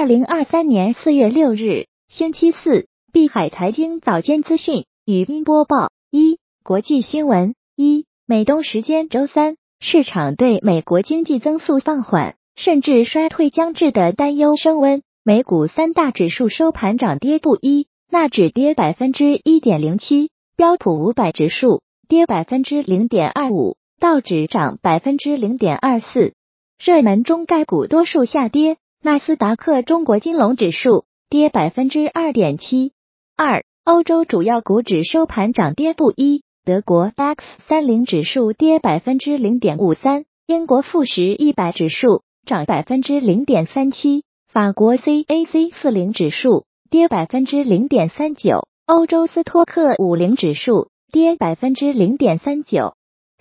二零二三年四月六日，星期四，碧海财经早间资讯语音播报：一、国际新闻：一、美东时间周三，市场对美国经济增速放缓甚至衰退将至的担忧升温，美股三大指数收盘涨跌不一，纳指跌百分之一点零七，标普五百指数跌百分之零点二五，道指涨百分之零点二四，热门中概股多数下跌。纳斯达克中国金融指数跌百分之二点七二，欧洲主要股指收盘涨跌不一，德国 DAX 三零指数跌百分之零点五三，英国富时一百指数涨百分之零点三七，法国 CAC 四零指数跌百分之零点三九，欧洲斯托克五零指数跌百分之零点三九。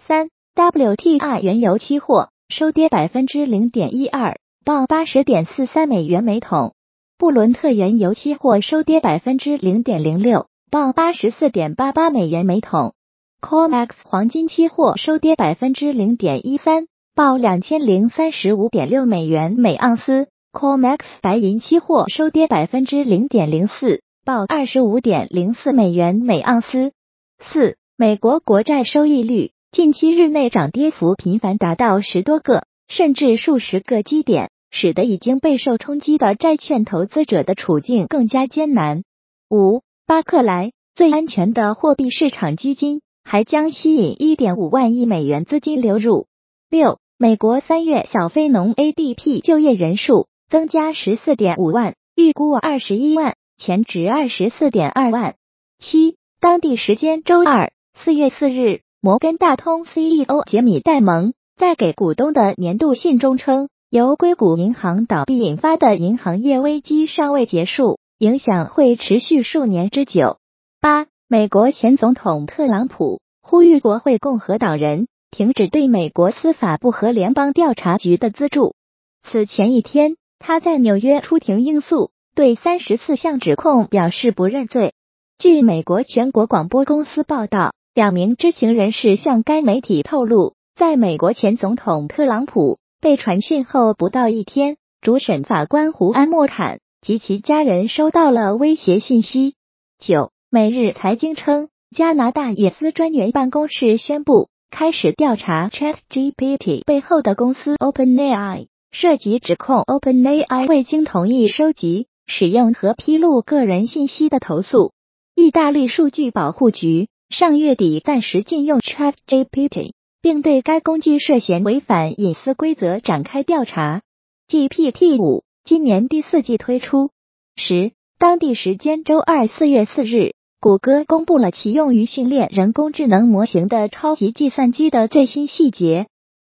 三 WTI 原油期货收跌百分之零点一二。报八十点四三美元每桶，布伦特原油期货收跌百分之零点零六，报八十四点八八美元每桶。COMEX 黄金期货收跌百分之零点一三，报两千零三十五点六美元每盎司。COMEX 白银期货收跌百分之零点零四，报二十五点零四美元每盎司。四、美国国债收益率近期日内涨跌幅频繁，达到十多个甚至数十个基点。使得已经备受冲击的债券投资者的处境更加艰难。五，巴克莱最安全的货币市场基金还将吸引一点五万亿美元资金流入。六，美国三月小非农 ADP 就业人数增加十四点五万，预估二十一万，前值二十四点二万。七，当地时间周二四月四日，摩根大通 CEO 杰米戴蒙在给股东的年度信中称。由硅谷银行倒闭引发的银行业危机尚未结束，影响会持续数年之久。八，美国前总统特朗普呼吁国会共和党人停止对美国司法部和联邦调查局的资助。此前一天，他在纽约出庭应诉，对三十四项指控表示不认罪。据美国全国广播公司报道，两名知情人士向该媒体透露，在美国前总统特朗普。被传讯后不到一天，主审法官胡安·莫坎及其家人收到了威胁信息。九，每日财经称，加拿大野斯专员办公室宣布开始调查 ChatGPT 背后的公司 OpenAI，涉及指控 OpenAI 未经同意收集、使用和披露个人信息的投诉。意大利数据保护局上月底暂时禁用 ChatGPT。并对该工具涉嫌违反隐私规则展开调查。GPT 五今年第四季推出。十，当地时间周二四月四日，谷歌公布了其用于训练人工智能模型的超级计算机的最新细节。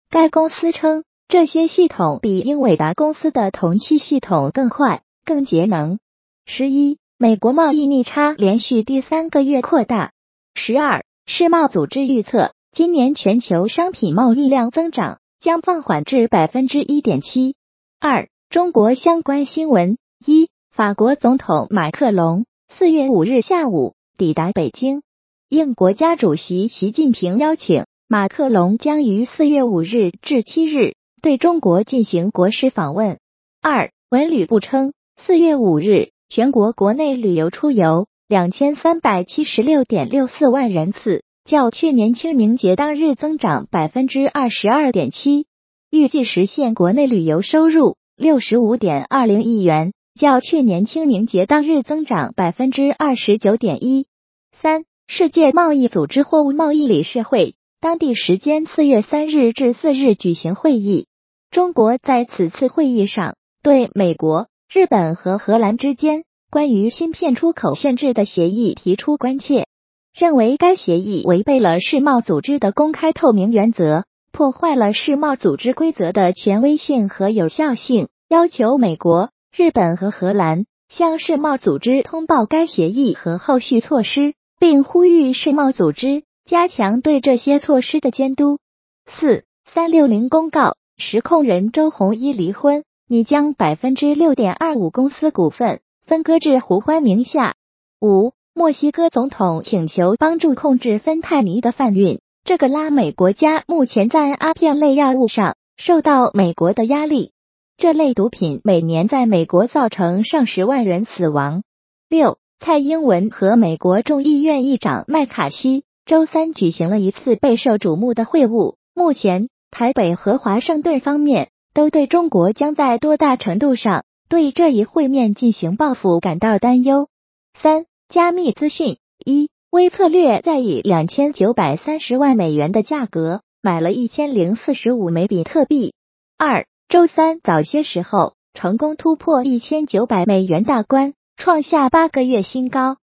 该公司称，这些系统比英伟达公司的同期系统更快、更节能。十一，美国贸易逆差连续第三个月扩大。十二，世贸组织预测。今年全球商品贸易量增长将放缓至百分之一点七二。中国相关新闻：一、法国总统马克龙四月五日下午抵达北京，应国家主席习近平邀请，马克龙将于四月五日至七日对中国进行国事访问。二、文旅部称，四月五日全国国内旅游出游两千三百七十六点六四万人次。较去年清明节当日增长百分之二十二点七，预计实现国内旅游收入六十五点二零亿元，较去年清明节当日增长百分之二十九点一三。世界贸易组织货物贸易理事会当地时间四月三日至四日举行会议，中国在此次会议上对美国、日本和荷兰之间关于芯片出口限制的协议提出关切。认为该协议违背了世贸组织的公开透明原则，破坏了世贸组织规则的权威性和有效性，要求美国、日本和荷兰向世贸组织通报该协议和后续措施，并呼吁世贸组织加强对这些措施的监督。四三六零公告，实控人周鸿祎离婚，拟将百分之六点二五公司股份分割至胡欢名下。五。墨西哥总统请求帮助控制芬太尼的贩运。这个拉美国家目前在阿片类药物上受到美国的压力。这类毒品每年在美国造成上十万人死亡。六，蔡英文和美国众议院议长麦卡锡周三举行了一次备受瞩目的会晤。目前，台北和华盛顿方面都对中国将在多大程度上对这一会面进行报复感到担忧。三，加密资讯一，微策略在以两千九百三十万美元的价格买了一千零四十五枚比特币。二，周三早些时候成功突破一千九百美元大关，创下八个月新高。